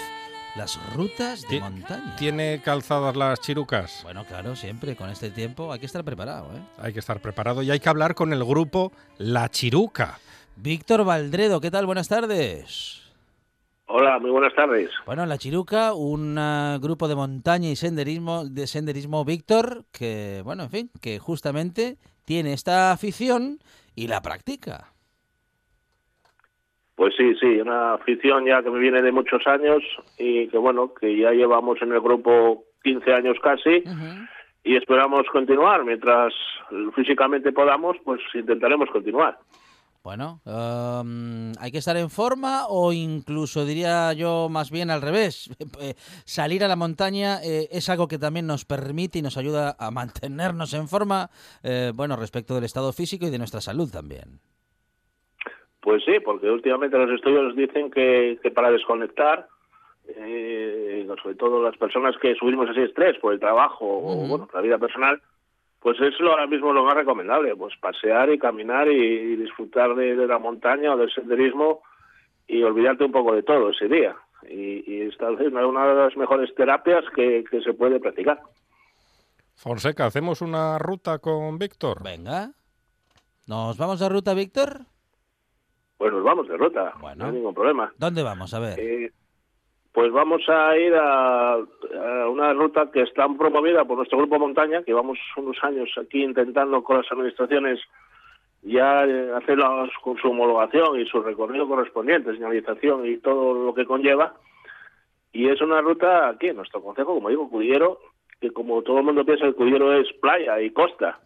las rutas de montaña. ¿Tiene calzadas las chirucas? Bueno, claro, siempre con este tiempo hay que estar preparado, ¿eh? Hay que estar preparado y hay que hablar con el grupo La Chiruca. Víctor Valdredo, ¿qué tal? Buenas tardes. Hola, muy buenas tardes. Bueno, La Chiruca, un ah, grupo de montaña y senderismo, de senderismo Víctor, que, bueno, en fin, que justamente tiene esta afición y la practica. Pues sí, sí, una afición ya que me viene de muchos años y que bueno, que ya llevamos en el grupo 15 años casi y esperamos continuar. Mientras físicamente podamos, pues intentaremos continuar. Bueno, am, hay que estar en forma o incluso diría yo más bien al revés. *laughs* Eh, Salir a la montaña eh, es algo que también nos permite y nos ayuda a mantenernos en forma, eh, bueno, respecto del estado físico y de nuestra salud también. Pues sí, porque últimamente los estudios dicen que, que para desconectar, eh, sobre todo las personas que subimos ese estrés por el trabajo o bueno, la vida personal, pues es lo, ahora mismo lo más recomendable, pues pasear y caminar y, y disfrutar de, de la montaña o del senderismo y olvidarte un poco de todo ese día. Y, y esta es una de las mejores terapias que, que se puede practicar. Fonseca, ¿hacemos una ruta con Víctor? Venga. ¿Nos vamos de ruta, Víctor? Pues nos vamos de ruta, Bueno. no hay ningún problema. ¿Dónde vamos? A ver. Eh, pues vamos a ir a, a una ruta que está promovida por nuestro grupo Montaña, que llevamos unos años aquí intentando con las administraciones ya eh, hacerla con su homologación y su recorrido correspondiente, señalización y todo lo que conlleva. Y es una ruta aquí, en nuestro concejo, como digo, Cudiero, que como todo el mundo piensa que Cudiero es playa y costa,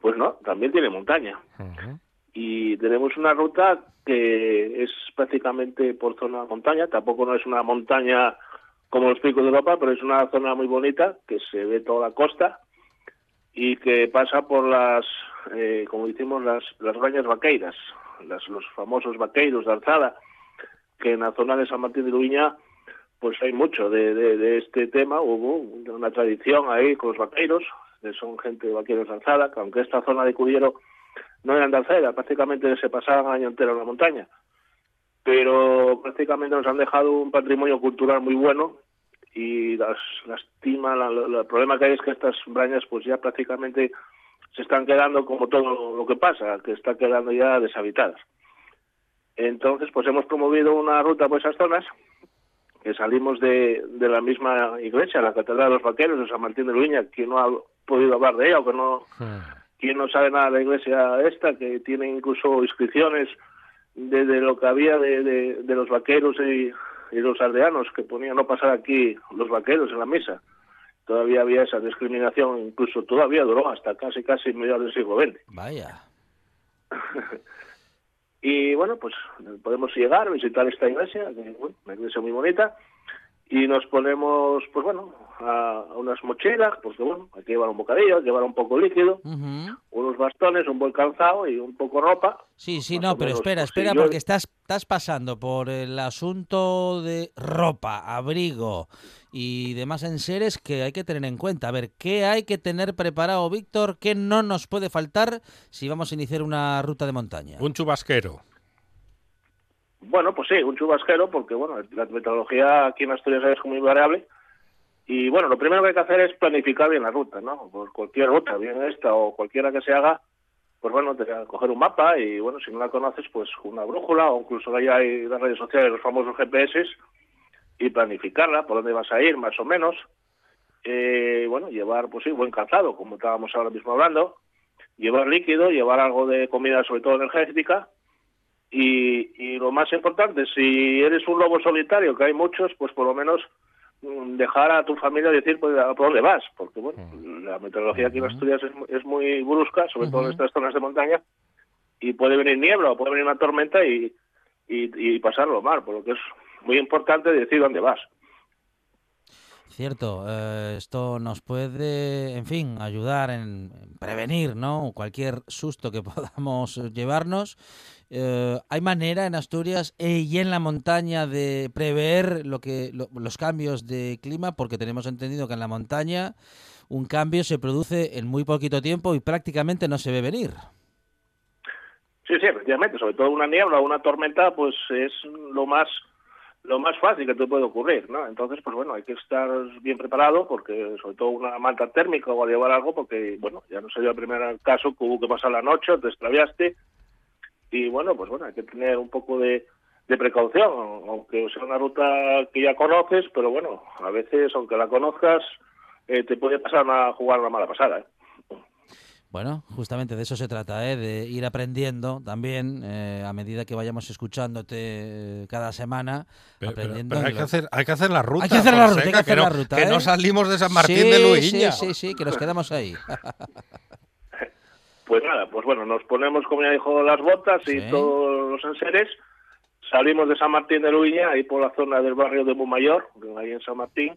pues no, también tiene montaña Ujú. Y tenemos una ruta que es prácticamente por zona montaña, tampoco no es una montaña como los picos de Europa, pero es una zona muy bonita que se ve toda la costa y que pasa por las, eh, como decimos, las, las bañas vaqueiras, las, los famosos vaqueiros de Alzada, que en la zona de San Martín de Luiña pues hay mucho de, de, de este tema, hubo una tradición ahí con los vaqueiros, que son gente de vaqueros de Alzada, que aunque esta zona de Cudiero no eran de Alzada, prácticamente se pasaban año entero en la montaña. Pero prácticamente nos han dejado un patrimonio cultural muy bueno y las, lastima, la- la- el problema que hay es que estas brañas pues ya prácticamente se están quedando como todo lo que pasa, que están quedando ya deshabitadas. Entonces, pues hemos promovido una ruta por esas zonas que salimos de, de la misma iglesia, la Catedral de los Vaqueros de San Martín de Luña, quien no ha podido hablar de ella o que no, quien no sabe nada de la iglesia esta, que tiene incluso inscripciones de, de lo que había de, de, de los vaqueros y, y los aldeanos, que ponían no pasar aquí los vaqueros en la misa. Todavía había esa discriminación, incluso todavía duró hasta casi casi mediados del siglo XX. Vaya. *laughs* Y bueno, pues podemos llegar, visitar esta iglesia, que, bueno, una iglesia muy bonita, y nos ponemos, pues bueno, a, a unas mochilas, porque bueno, hay que llevar un bocadillo, hay que llevar un poco líquido, unos bastones, un buen calzado y un poco ropa. Sí, sí, no, pero espera, pues, espera, sí, yo- porque estás, estás pasando por el asunto de ropa, abrigo y demás enseres que hay que tener en cuenta. A ver, ¿qué hay que tener preparado, Víctor? ¿Qué no nos puede faltar si vamos a iniciar una ruta de montaña? Un chubasquero. Bueno, pues sí, un chubasquero, porque bueno, la metodología aquí en Asturias es muy variable. Y bueno, lo primero que hay que hacer es planificar bien la ruta, ¿no? Por cualquier ruta, bien esta o cualquiera que se haga, pues bueno, te coger un mapa y bueno, si no la conoces, pues una brújula o incluso ahí hay las redes sociales, los famosos GPS y planificarla, por dónde vas a ir, más o menos. Eh, bueno, llevar, pues sí, buen calzado, como estábamos ahora mismo hablando. Llevar líquido, llevar algo de comida, sobre todo energética. Y, y lo más importante, si eres un lobo solitario, que hay muchos, pues por lo menos mm, dejar a tu familia decir pues, a por dónde vas, porque bueno, la meteorología aquí en Asturias es, es muy brusca, sobre todo en estas zonas de montaña, y puede venir niebla o puede venir una tormenta y, y, y pasarlo mal, por lo que es muy importante decir dónde vas. Cierto, eh, esto nos puede, en fin, ayudar en en prevenir, ¿no? Cualquier susto que *laughs* podamos llevarnos. Eh, ¿Hay manera en Asturias eh, y en la montaña de prever lo que lo- los cambios de clima? Porque tenemos entendido que en la montaña un cambio se produce en muy poquito tiempo y prácticamente no se ve venir. Sí, sí, efectivamente, sobre todo una niebla o una tormenta, pues es lo más lo más fácil que te puede ocurrir, ¿no? Entonces, pues bueno, hay que estar bien preparado porque sobre todo una manta térmica o a llevar algo porque, bueno, ya no sería el primer caso que hubo que pasar la noche, te extraviaste y bueno, pues bueno, hay que tener un poco de, de precaución, aunque sea una ruta que ya conoces, pero bueno, a veces, aunque la conozcas, eh, te puede pasar a jugar una mala pasada, ¿eh? Bueno, justamente de eso se trata, ¿eh? de ir aprendiendo también eh, a medida que vayamos escuchándote eh, cada semana, Pero, aprendiendo. pero hay, que hacer, hay que hacer la ruta. Hay que hacer la ruta, hay que hacer no, la ruta, que ¿eh? no salimos de San Martín sí, de Luiña. Sí, sí, sí, que nos quedamos ahí. *laughs* Pues nada, pues bueno, nos ponemos, como ya dijo, las botas y Sí. todos los enseres. Salimos de San Martín de Luiña, ahí por la zona del barrio de Mumayor, ahí en San Martín.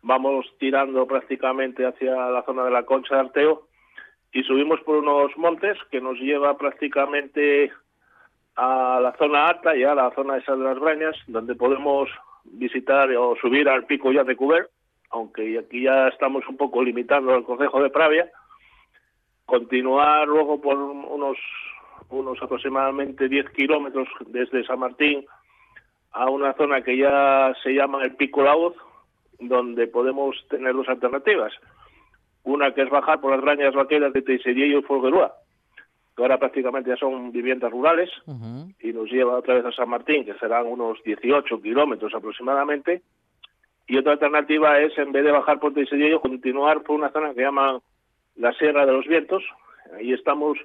Vamos tirando prácticamente hacia la zona de la Concha de Arteo y subimos por unos montes que nos lleva prácticamente a la zona alta, ya a la zona esa de las Brañas, donde podemos visitar o subir al pico ya de Cuber, aunque aquí ya estamos un poco limitando el Consejo de Pravia continuar luego por unos unos aproximadamente 10 kilómetros desde San Martín a una zona que ya se llama el Pico Laoz, donde podemos tener dos alternativas. Una que es bajar por las brañas vaqueras de Teixerillo y Folguerúa, que ahora prácticamente ya son viviendas rurales, y nos lleva otra vez a San Martín, que serán unos 18 kilómetros aproximadamente. Y otra alternativa es, en vez de bajar por Teixerillo, continuar por una zona que llaman la Sierra de los Vientos. Ahí estamos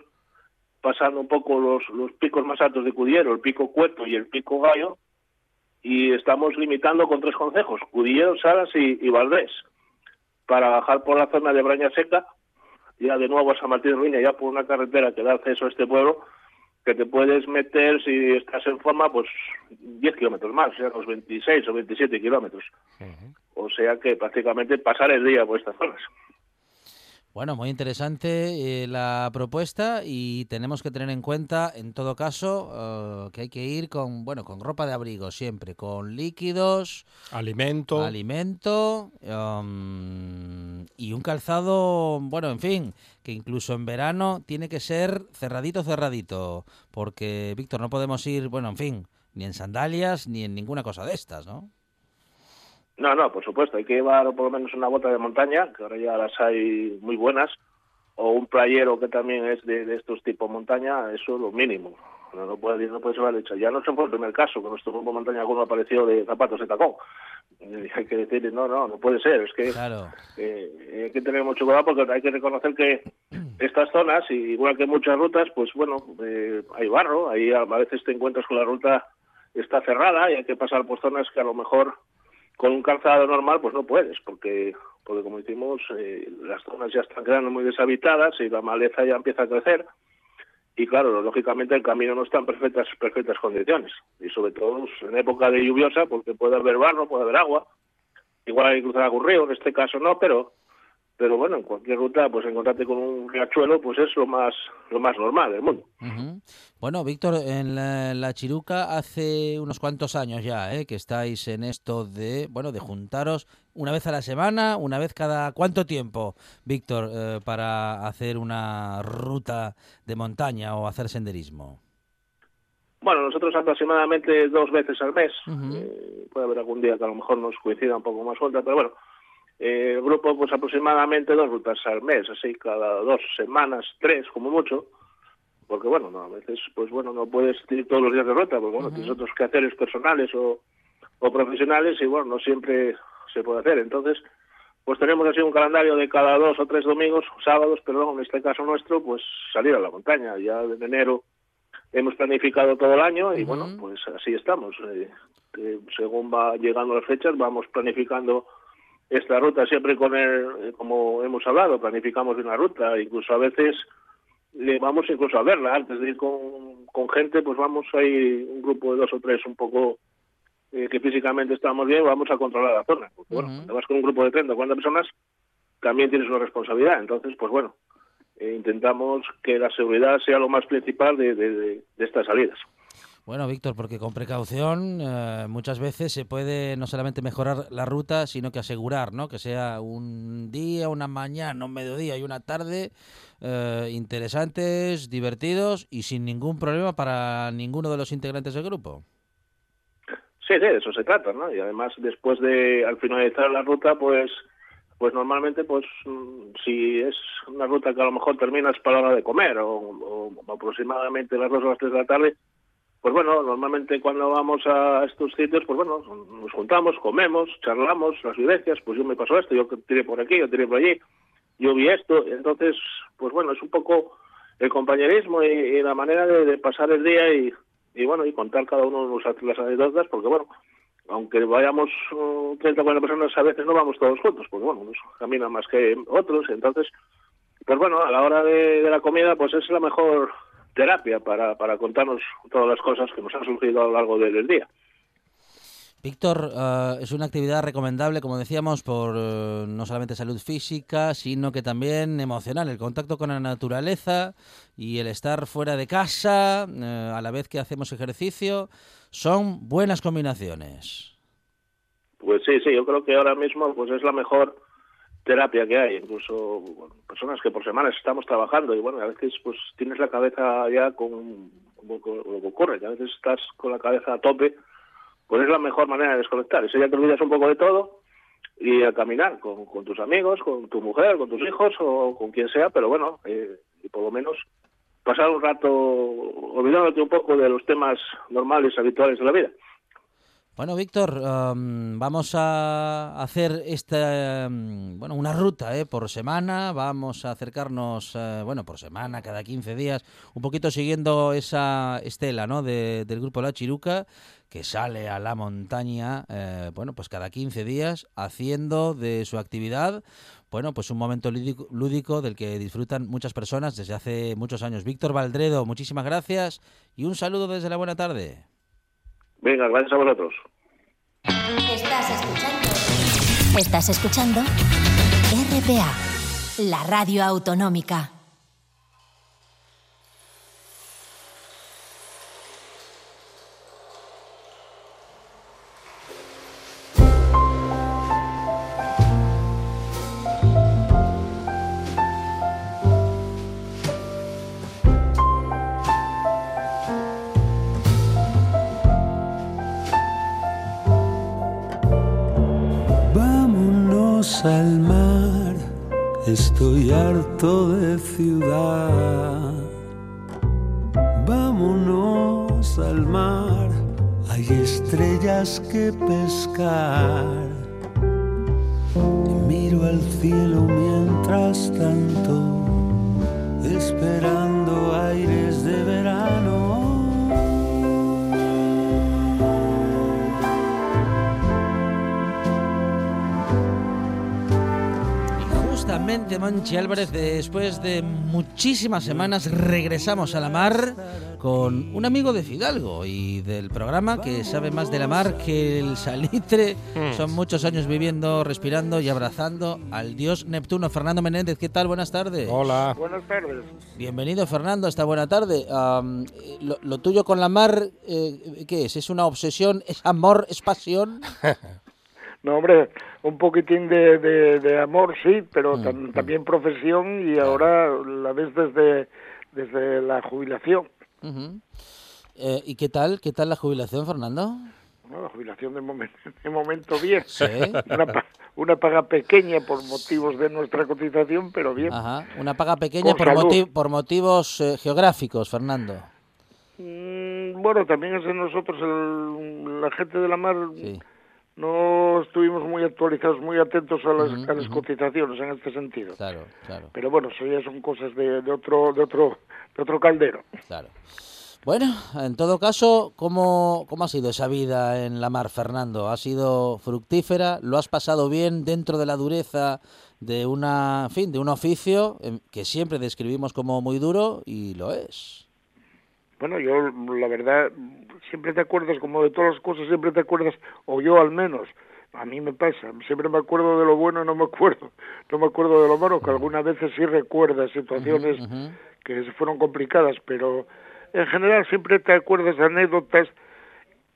pasando un poco los, los picos más altos de Cudiero, el pico Cueto y el pico Gallo, y estamos limitando con tres concejos, Cudillero, Salas y, y Valdés, para bajar por la zona de Braña Seca, ya de nuevo a San Martín de Ruina, ya por una carretera que da acceso a este pueblo, que te puedes meter, si estás en forma, pues 10 kilómetros más, o sea, los 26 o 27 kilómetros. O sea que prácticamente pasar el día por estas zonas. Bueno, muy interesante eh, la propuesta y tenemos que tener en cuenta, en todo caso, eh, que hay que ir con, bueno, con ropa de abrigo siempre, con líquidos, Alimento. alimento um, y un calzado, bueno, en fin, que incluso en verano tiene que ser cerradito, cerradito, porque, Víctor, no podemos ir, bueno, en fin, ni en sandalias ni en ninguna cosa de estas, ¿no? No, no, por supuesto, hay que llevar por lo menos una bota de montaña, que ahora ya las hay muy buenas, o un playero que también es de, de estos tipos montaña, eso es lo mínimo. No, no puede, no puede hecha. Ya no se fue el primer caso, que nuestro grupo Montaña Curva apareció de zapatos de tacón. Y hay que decir, no, no, no puede ser. Es que Claro. eh, hay que tener mucho cuidado porque hay que reconocer que estas zonas, igual que muchas rutas, pues bueno, eh, hay barro, ahí a a veces te encuentras con la ruta está cerrada y hay que pasar por zonas que a lo mejor con un calzado normal pues no puedes, porque porque como decimos, eh, las zonas ya están quedando muy deshabitadas y la maleza ya empieza a crecer y claro, lógicamente el camino no está en perfectas, perfectas condiciones y sobre todo pues, en época de lluviosa porque puede haber barro, puede haber agua, igual hay que cruzar algún río, en este caso no, pero pero bueno, en cualquier ruta pues encontrarte con un riachuelo pues es lo más lo más normal del mundo. Bueno, Víctor, en la, la Chiruca hace unos cuantos años ya, ¿eh? que estáis en esto de, bueno, de juntaros una vez a la semana, una vez cada cuánto tiempo, Víctor, eh, para hacer una ruta de montaña o hacer senderismo. Bueno, nosotros aproximadamente dos veces al mes. Eh, puede haber algún día que a lo mejor nos coincida un poco más suelta, pero bueno, eh, el grupo pues aproximadamente dos rutas al mes, así cada dos semanas, tres como mucho, porque bueno, no, a veces pues bueno, no puedes ir todos los días de ruta, porque bueno, tienes otros quehaceres personales o, o profesionales y bueno, no siempre se puede hacer. Entonces, pues tenemos así un calendario de cada dos o tres domingos, sábados, pero en este caso nuestro, pues salir a la montaña. Ya en enero hemos planificado todo el año y bueno, pues así estamos. Eh, eh, según va llegando las fechas, vamos planificando esta ruta siempre con el, eh, como hemos hablado, planificamos una ruta, incluso a veces le vamos incluso a verla antes de ir con, con gente, pues vamos ahí un grupo de dos o tres un poco eh, que físicamente estamos bien, vamos a controlar la zona. Porque, bueno, cuando vas con un grupo de 30 o 40 personas, también tienes una responsabilidad. Entonces, pues bueno, eh, intentamos que la seguridad sea lo más principal de, de- de- de estas salidas. Bueno, Víctor, porque con precaución eh, muchas veces se puede no solamente mejorar la ruta, sino que asegurar, ¿no? Que sea un día, una mañana, un mediodía y una tarde eh, interesantes, divertidos y sin ningún problema para ninguno de los integrantes del grupo. Sí, sí, de eso se trata, ¿no? Y además, después de, al finalizar la ruta, pues pues normalmente, pues mm, si es una ruta que a lo mejor terminas para la hora de comer o, o aproximadamente las dos o las tres de la tarde, pues bueno, normalmente cuando vamos a estos sitios, pues bueno, nos juntamos, comemos, charlamos las vivencias, pues yo me pasó esto, yo tiré por aquí, yo tiré por allí, yo vi esto, entonces, pues bueno, es un poco el compañerismo y, la manera de, pasar el día y, bueno, y contar cada uno los- las anécdotas, porque bueno, aunque vayamos uh, 30 o 40 personas, a veces no vamos todos juntos, porque bueno, unos caminan más que otros, entonces, pues bueno, a la hora de la comida, pues es la mejor terapia para, para contarnos todas las cosas que nos han surgido a lo largo del, día. Víctor, eh, es una actividad recomendable, como decíamos, por eh, no solamente salud física, sino que también emocional. El contacto con la naturaleza y el estar fuera de casa, eh, a la vez que hacemos ejercicio, son buenas combinaciones. Pues sí, sí, yo creo que ahora mismo pues es la mejor terapia que hay. Incluso personas que por semanas estamos trabajando y bueno, a veces pues tienes la cabeza ya con como con- lo que ocurre, que a veces estás con la cabeza a tope, pues es la mejor manera de desconectar. Ese ya te olvidas un poco de todo y a caminar con, con tus amigos, con tu mujer, con tus hijos o con quien sea, pero bueno, eh, y por lo menos pasar un rato olvidándote un poco de los temas normales, habituales de la vida. Bueno, Víctor, em, vamos a hacer esta, em, bueno, una ruta ¿eh? por semana. Vamos a acercarnos, eh, bueno, por semana, cada 15 días, un poquito siguiendo esa estela, ¿no? de- del grupo La Chiruca, que sale a la montaña, eh, bueno, pues cada 15 días, haciendo de su actividad, bueno, pues un momento lúdico, lúdico del que disfrutan muchas personas desde hace muchos años. Víctor Valdredo, muchísimas gracias y un saludo desde la buena tarde. Venga, gracias a vosotros. Estás escuchando. Estás escuchando RPA, la radio autonómica. Estoy harto de ciudad. Vámonos al mar, hay estrellas que pescar. Y miro al cielo mientras tanto, esperando aires de verano. Monchi Álvarez, después de muchísimas semanas, regresamos a la mar con un amigo de Fidalgo y del programa que sabe más de la mar que el salitre. Mm. Son muchos años viviendo, respirando y abrazando al dios Neptuno. Fernando Menéndez, ¿qué tal? Buenas tardes. Hola. Buenas tardes. Bienvenido, Fernando, esta buena tarde. Eh, lo, lo tuyo con la mar, eh, ¿qué es? ¿Es una obsesión? ¿Es amor? ¿Es pasión? *laughs* No, hombre, un poquitín de, de, de amor, sí, pero Mm, tam- también profesión y ahora la ves desde, desde la jubilación. Eh, ¿Y qué tal? ¿Qué tal la jubilación, Fernando? La jubilación de momento, de momento bien. Sí. Una, pa- una paga pequeña por motivos de nuestra cotización, pero bien. Ajá. Una paga pequeña por, moti- por motivos eh, geográficos, Fernando. Mm, bueno, también es de nosotros, el- la gente de la mar, Sí. No estuvimos muy actualizados, muy atentos a las, a las cotizaciones en este sentido. Claro, claro, Pero bueno, eso ya son cosas de, de otro, de otro, de otro caldero. claro. Bueno, en todo caso, ¿cómo, ¿cómo ha sido esa vida en la mar, Fernando? ¿Ha sido fructífera? ¿Lo has pasado bien dentro de la dureza de una, en fin, de un oficio em, que siempre describimos como muy duro y lo es? Bueno, yo la verdad, siempre te acuerdas, como de todas las cosas, siempre te acuerdas, o yo al menos, a mí me pasa, siempre me acuerdo de lo bueno y no me acuerdo, no me acuerdo de lo malo, que algunas veces sí recuerdas situaciones que fueron complicadas, pero en general siempre te acuerdas de anécdotas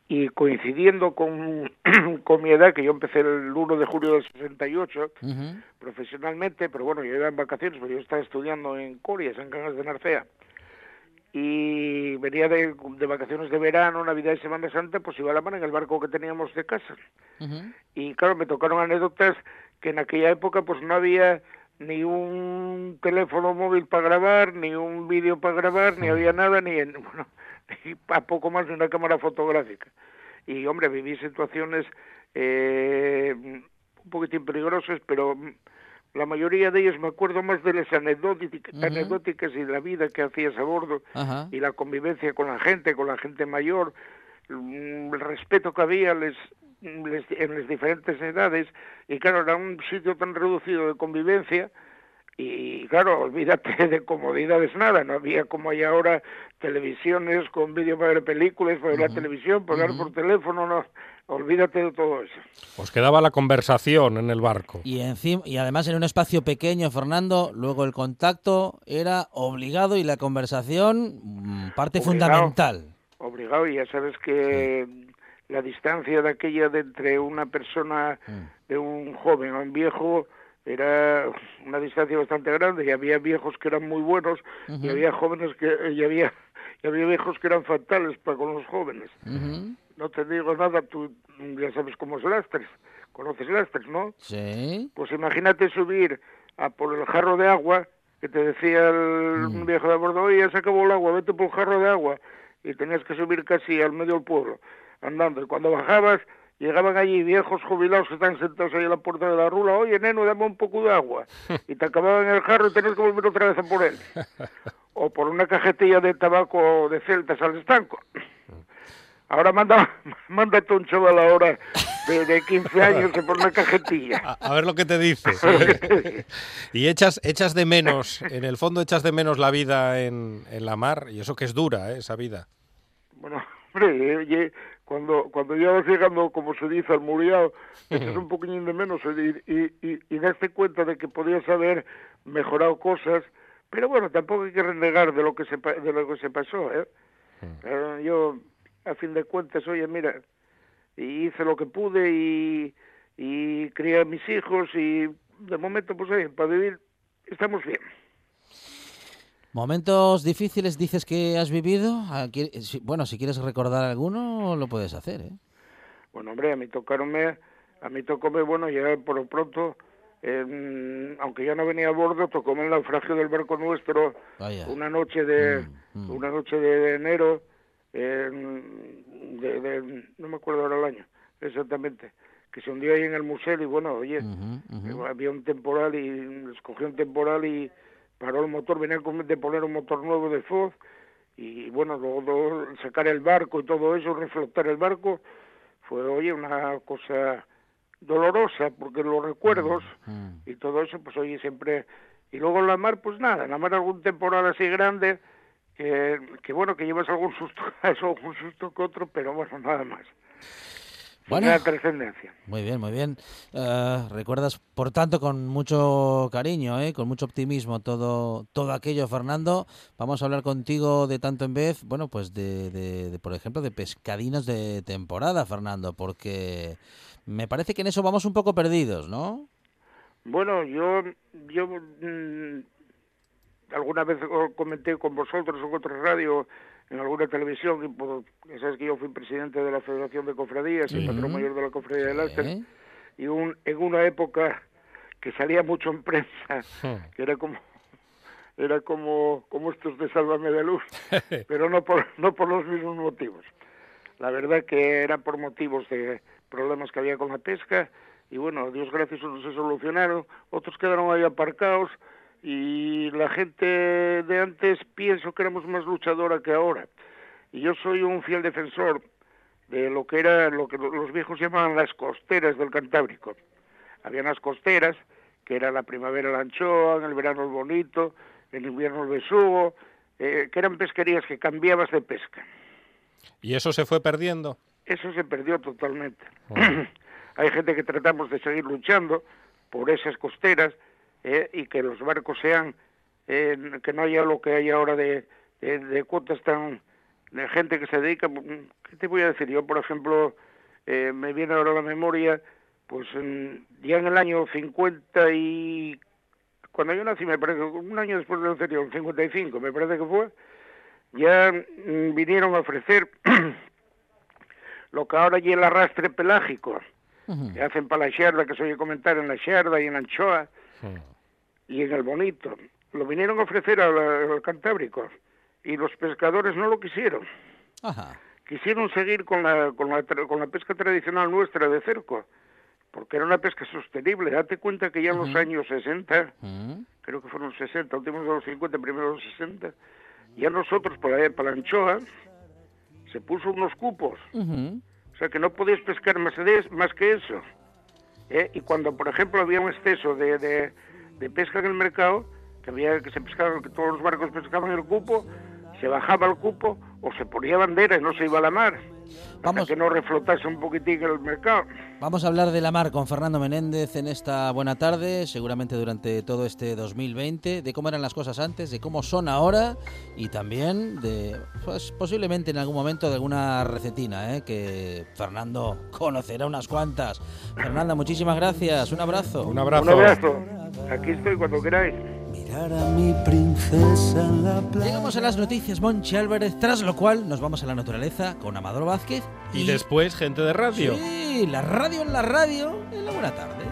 y coincidiendo con, *clears throat* con mi edad, que yo empecé el 1 de julio del 68 Ujú. profesionalmente, pero bueno, yo iba en vacaciones, pero yo estaba estudiando en Corias, en Cangas de Narcea, y venía de, de vacaciones de verano, Navidad y Semana Santa, pues iba a la mar en el barco que teníamos de casa. Y claro, me tocaron anécdotas que en aquella época pues no había ni un teléfono móvil para grabar, ni un vídeo para grabar, ni había nada, ni, en, *laughs* bueno, ni a poco más de una cámara fotográfica. Y hombre, viví situaciones eh, un poquitín peligrosas, pero la mayoría de ellas me acuerdo más de las anecdóticas, Ujú. anecdóticas y la vida que hacías a bordo y la convivencia con la gente, con la gente mayor, mm, el respeto que había les, les- en las diferentes edades, y claro, era un sitio tan reducido de convivencia, y claro, olvídate de comodidades nada, no había como hay ahora televisiones con vídeo para ver películas, para ver la televisión, para hablar por teléfono, no, olvídate de todo eso. Os quedaba la conversación en el barco. Y, encima, y además en un espacio pequeño, Fernando, luego el contacto era obligado y la conversación mm, parte Obligado. fundamental. obligado y ya sabes que la distancia de aquella de entre una persona de un joven a un viejo era una distancia bastante grande y había viejos que eran muy buenos y había jóvenes que y había y había viejos que eran fatales para con los jóvenes no te digo nada tú ya sabes cómo es Lastres conoces Lastres no Sí. pues imagínate subir a por el jarro de agua que te decía el un viejo de bordo, oye, ya se acabó el agua, vete por el jarro de agua. Y tenías que subir casi al medio del pueblo, andando. Y cuando bajabas, llegaban allí viejos jubilados que están sentados ahí en la puerta de la rula, oye, neno, dame un poco de agua. *laughs* Y te acababan el jarro y tenías que volver otra vez a por él. *laughs* O por una cajetilla de tabaco de celtas al estanco. Ahora manda, *laughs* mándate un chaval ahora de, de 15 años por una cajetilla. A, a ver lo que te dice. y echas, echas de menos, en el fondo echas de menos la vida en, en la mar, y eso que es dura, ¿eh? esa vida. Bueno, hombre, oye, cuando, cuando ya vas llegando, como se dice, al muriado, *laughs* echas un poquillín de menos y, y, y, y daste cuenta de que podías haber mejorado cosas, pero bueno, tampoco hay que renegar de lo que se, de lo que se pasó, ¿eh? Eh, yo, a fin de cuentas, oye, mira, hice lo que pude y, y crié a mis hijos y de momento, pues oye, para vivir estamos bien. Momentos difíciles dices que has vivido. Ah, Bueno, si quieres recordar alguno, lo puedes hacer, ¿eh? Bueno, hombre, a mí tocaronme, a mí tocóme, bueno, ya por lo pronto, eh, aunque ya no venía a bordo, tocó en el naufragio del barco nuestro Vaya. una noche de Mm, mm. una noche de enero, eh, de, de- no me acuerdo ahora el año exactamente, que se hundió ahí en el museo y bueno, oye, había un temporal y escogió un temporal y paró el motor, venía con- de poner un motor nuevo de Foz y bueno, luego, sacar el barco y todo eso, reflotar el barco, fue oye una cosa dolorosa porque los recuerdos Mm. y todo eso, pues oye siempre y luego en la mar, pues nada, en la mar algún temporal así grande que, que bueno, que llevas algún susto, eso, *laughs* algún susto que otro, pero bueno, nada más. Bueno. Una trascendencia. Muy bien, muy bien. Eh, recuerdas, por tanto, con mucho cariño, ¿eh? con mucho optimismo todo, todo aquello, Fernando. Vamos a hablar contigo de tanto en vez, bueno, pues de, de- de, por ejemplo, de pescadinos de temporada, Fernando, porque me parece que en eso vamos un poco perdidos, ¿no? Bueno, yo, yo mm, alguna vez comenté con vosotros en otra radio, en alguna televisión, y por, sabes que yo fui presidente de la Federación de Cofradías y Ujú. patrón mayor de la Cofradía de Láster, Sí. y un, en una época que salía mucho en prensa, que era como era como como estos de Sálvame de Luz, *laughs* pero no por no por los mismos motivos. La verdad que era por motivos de problemas que había con la pesca y bueno, Dios gracias unos se solucionaron, otros quedaron ahí aparcados y la gente de antes pienso que éramos más luchadora que ahora. Y yo soy un fiel defensor de lo que era lo que los viejos llamaban las costeras del Cantábrico. Había unas costeras que era la primavera la anchoa, en el verano el bonito, en invierno el besugo, eh, que eran pesquerías que cambiabas de pesca. ¿Y eso se fue perdiendo? Eso se perdió totalmente. *clears throat* Hay gente que tratamos de seguir luchando por esas costeras eh, y que los barcos sean, eh, que no haya lo que hay ahora de, de, de cuotas tan de gente que se dedica. ¿Qué te voy a decir? Yo, por ejemplo, eh, me viene ahora a la memoria, pues en- ya en el año 50 y cuando yo nací, me parece, un año después del anterior, en 55, me parece que fue, ya mm, vinieron a ofrecer *clears throat* lo que ahora ya el arrastre pelágico, que hacen para la xerda, que se oye comentar en la xerda y en la anchoa y en el bonito. Lo vinieron a ofrecer al, al Cantábrico y los pescadores no lo quisieron. Ajá. Quisieron seguir con la, con la, tra- con la pesca tradicional nuestra de cerco, porque era una pesca sostenible. Date cuenta que ya en los años 60, Mm. creo que fueron los 60, últimos de los 50, primeros de los 60, ya nosotros para, la- para la anchoa se puso unos cupos. O sea que no podías pescar más, de, más que eso. ¿Eh? Y cuando, por ejemplo, había un exceso de, de, pesca en el mercado, que había que se pescaba, que todos los barcos pescaban el cupo, se bajaba el cupo o se ponía bandera y no se iba a la mar. Vamos. Hasta que no reflotase un poquitín el mercado. Vamos a hablar de la mar con Fernando Menéndez en esta buena tarde, seguramente durante todo este 2020, de cómo eran las cosas antes, de cómo son ahora y también de, pues posiblemente en algún momento de alguna recetina, ¿eh? que Fernando *laughs* conocerá unas cuantas. Fernanda, muchísimas gracias, un abrazo. Un abrazo. Un abrazo. Aquí estoy cuando queráis. Mirar a mi princesa en la playa. Llegamos a las noticias Monchi Álvarez, tras lo cual nos vamos a la naturaleza con Amador Vázquez Y después gente de radio. Sí, la radio en la radio en la buena tarde.